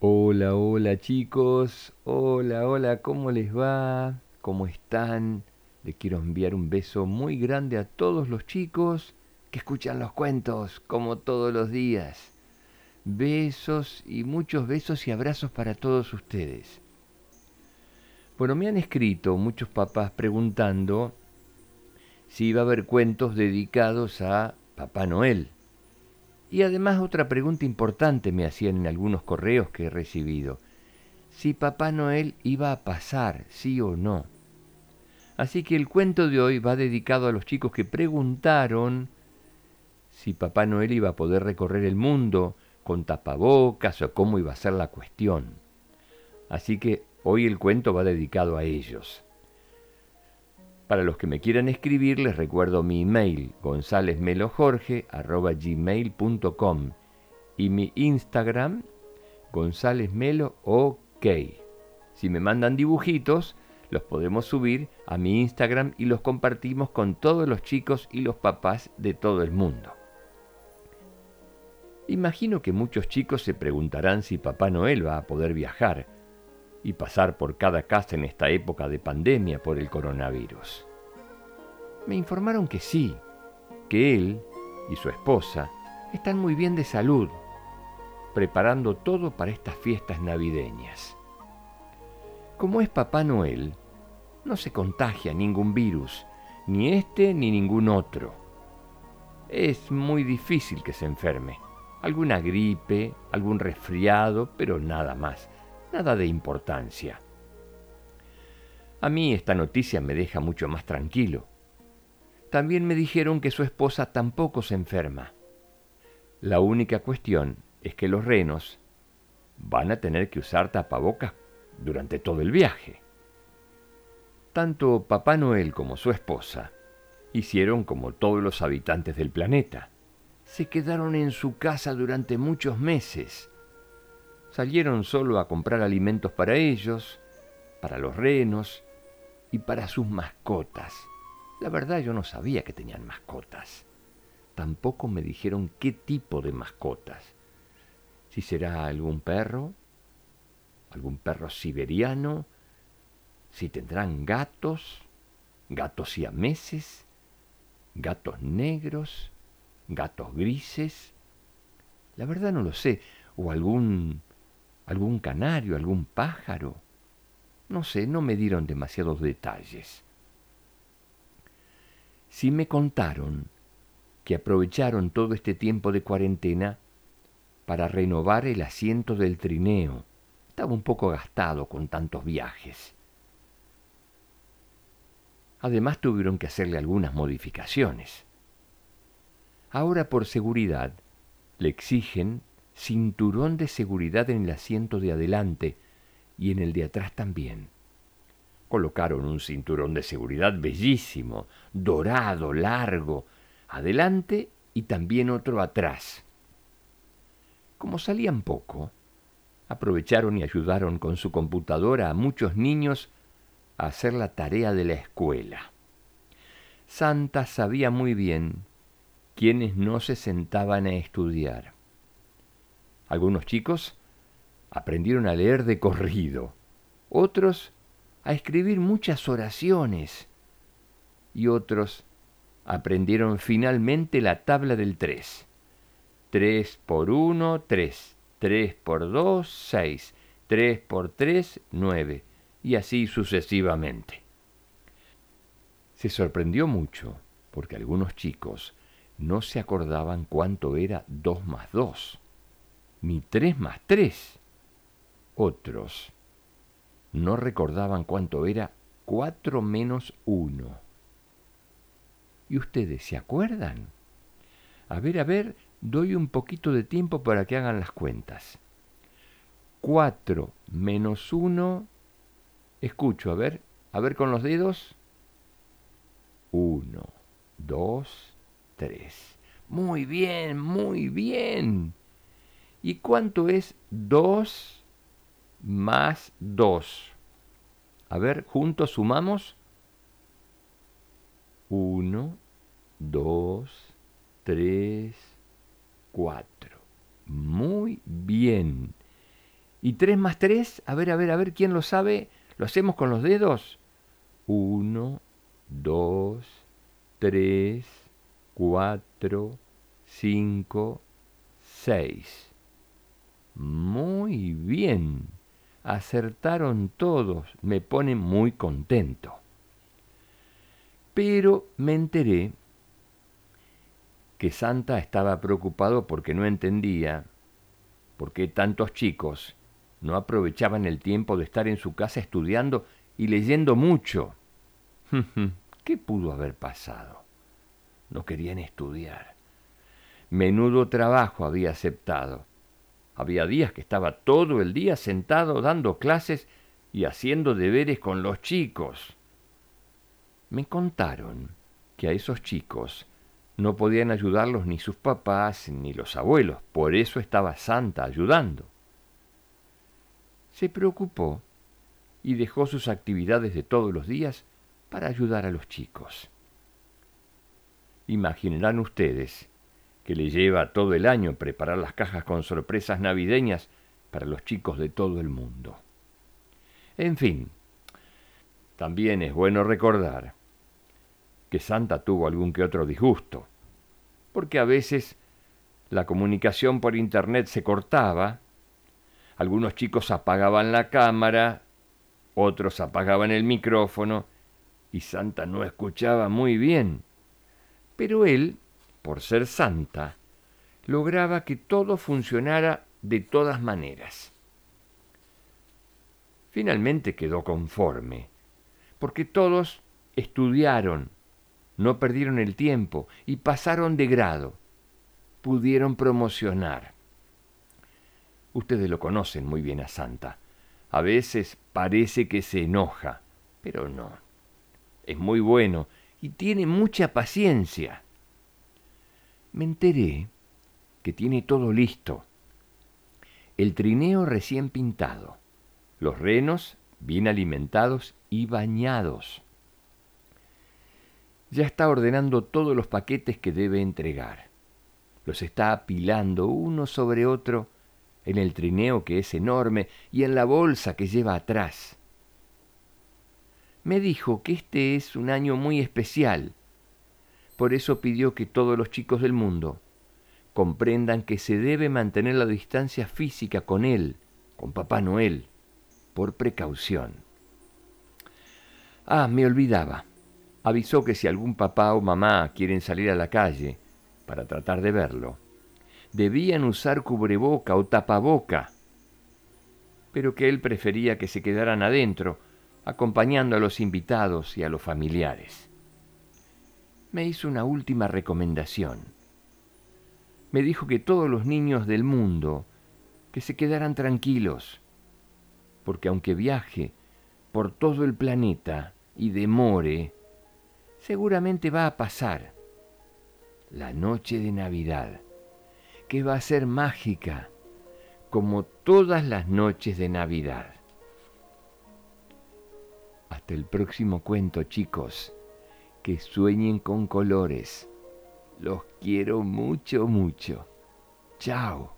Hola, hola chicos, hola, hola, ¿cómo les va? ¿Cómo están? Les quiero enviar un beso muy grande a todos los chicos que escuchan los cuentos como todos los días. Besos y muchos besos y abrazos para todos ustedes. Bueno, me han escrito muchos papás preguntando si iba a haber cuentos dedicados a Papá Noel. Y además otra pregunta importante me hacían en algunos correos que he recibido. Si Papá Noel iba a pasar, sí o no. Así que el cuento de hoy va dedicado a los chicos que preguntaron si Papá Noel iba a poder recorrer el mundo con tapabocas o cómo iba a ser la cuestión. Así que hoy el cuento va dedicado a ellos. Para los que me quieran escribir, les recuerdo mi email gonzalezmelojorge.gmail.com y mi Instagram gonzalezmelo ok. Si me mandan dibujitos, los podemos subir a mi Instagram y los compartimos con todos los chicos y los papás de todo el mundo. Imagino que muchos chicos se preguntarán si Papá Noel va a poder viajar y pasar por cada casa en esta época de pandemia por el coronavirus. Me informaron que sí, que él y su esposa están muy bien de salud, preparando todo para estas fiestas navideñas. Como es Papá Noel, no se contagia ningún virus, ni este ni ningún otro. Es muy difícil que se enferme. Alguna gripe, algún resfriado, pero nada más nada de importancia. A mí esta noticia me deja mucho más tranquilo. También me dijeron que su esposa tampoco se enferma. La única cuestión es que los renos van a tener que usar tapabocas durante todo el viaje. Tanto Papá Noel como su esposa hicieron como todos los habitantes del planeta. Se quedaron en su casa durante muchos meses Salieron solo a comprar alimentos para ellos, para los renos y para sus mascotas. La verdad yo no sabía que tenían mascotas. Tampoco me dijeron qué tipo de mascotas. Si será algún perro, algún perro siberiano, si tendrán gatos, gatos siameses, gatos negros, gatos grises. La verdad no lo sé. O algún algún canario, algún pájaro. No sé, no me dieron demasiados detalles. Sí me contaron que aprovecharon todo este tiempo de cuarentena para renovar el asiento del trineo. Estaba un poco gastado con tantos viajes. Además tuvieron que hacerle algunas modificaciones. Ahora por seguridad le exigen cinturón de seguridad en el asiento de adelante y en el de atrás también. Colocaron un cinturón de seguridad bellísimo, dorado, largo, adelante y también otro atrás. Como salían poco, aprovecharon y ayudaron con su computadora a muchos niños a hacer la tarea de la escuela. Santa sabía muy bien quiénes no se sentaban a estudiar. Algunos chicos aprendieron a leer de corrido, otros a escribir muchas oraciones y otros aprendieron finalmente la tabla del 3. 3 por 1, 3. 3 por 2, 6. 3 por 3, 9. Y así sucesivamente. Se sorprendió mucho porque algunos chicos no se acordaban cuánto era 2 más 2 ni tres más tres. Otros no recordaban cuánto era cuatro menos uno. ¿Y ustedes se acuerdan? A ver, a ver, doy un poquito de tiempo para que hagan las cuentas. Cuatro menos uno. Escucho, a ver, a ver con los dedos. Uno, dos, tres. Muy bien, muy bien. ¿Y cuánto es 2 más 2? A ver, juntos sumamos. 1, 2, 3, 4. Muy bien. ¿Y tres más tres? A ver, a ver, a ver, ¿quién lo sabe? ¿Lo hacemos con los dedos? Uno, dos, tres, cuatro, cinco, seis. Muy bien. Acertaron todos. Me pone muy contento. Pero me enteré que Santa estaba preocupado porque no entendía por qué tantos chicos no aprovechaban el tiempo de estar en su casa estudiando y leyendo mucho. ¿Qué pudo haber pasado? No querían estudiar. Menudo trabajo había aceptado. Había días que estaba todo el día sentado dando clases y haciendo deberes con los chicos. Me contaron que a esos chicos no podían ayudarlos ni sus papás ni los abuelos, por eso estaba Santa ayudando. Se preocupó y dejó sus actividades de todos los días para ayudar a los chicos. Imaginarán ustedes que le lleva todo el año preparar las cajas con sorpresas navideñas para los chicos de todo el mundo. En fin, también es bueno recordar que Santa tuvo algún que otro disgusto, porque a veces la comunicación por Internet se cortaba, algunos chicos apagaban la cámara, otros apagaban el micrófono, y Santa no escuchaba muy bien. Pero él, por ser Santa, lograba que todo funcionara de todas maneras. Finalmente quedó conforme, porque todos estudiaron, no perdieron el tiempo y pasaron de grado, pudieron promocionar. Ustedes lo conocen muy bien a Santa. A veces parece que se enoja, pero no. Es muy bueno y tiene mucha paciencia. Me enteré que tiene todo listo. El trineo recién pintado, los renos bien alimentados y bañados ya está ordenando todos los paquetes que debe entregar. Los está apilando uno sobre otro en el trineo que es enorme y en la bolsa que lleva atrás. Me dijo que este es un año muy especial. Por eso pidió que todos los chicos del mundo comprendan que se debe mantener la distancia física con él, con Papá Noel, por precaución. Ah, me olvidaba avisó que si algún papá o mamá quieren salir a la calle para tratar de verlo, debían usar cubreboca o tapaboca, pero que él prefería que se quedaran adentro, acompañando a los invitados y a los familiares. Me hizo una última recomendación. Me dijo que todos los niños del mundo que se quedaran tranquilos, porque aunque viaje por todo el planeta y demore seguramente va a pasar la noche de Navidad, que va a ser mágica, como todas las noches de Navidad. Hasta el próximo cuento, chicos. Que sueñen con colores. Los quiero mucho, mucho. Chao.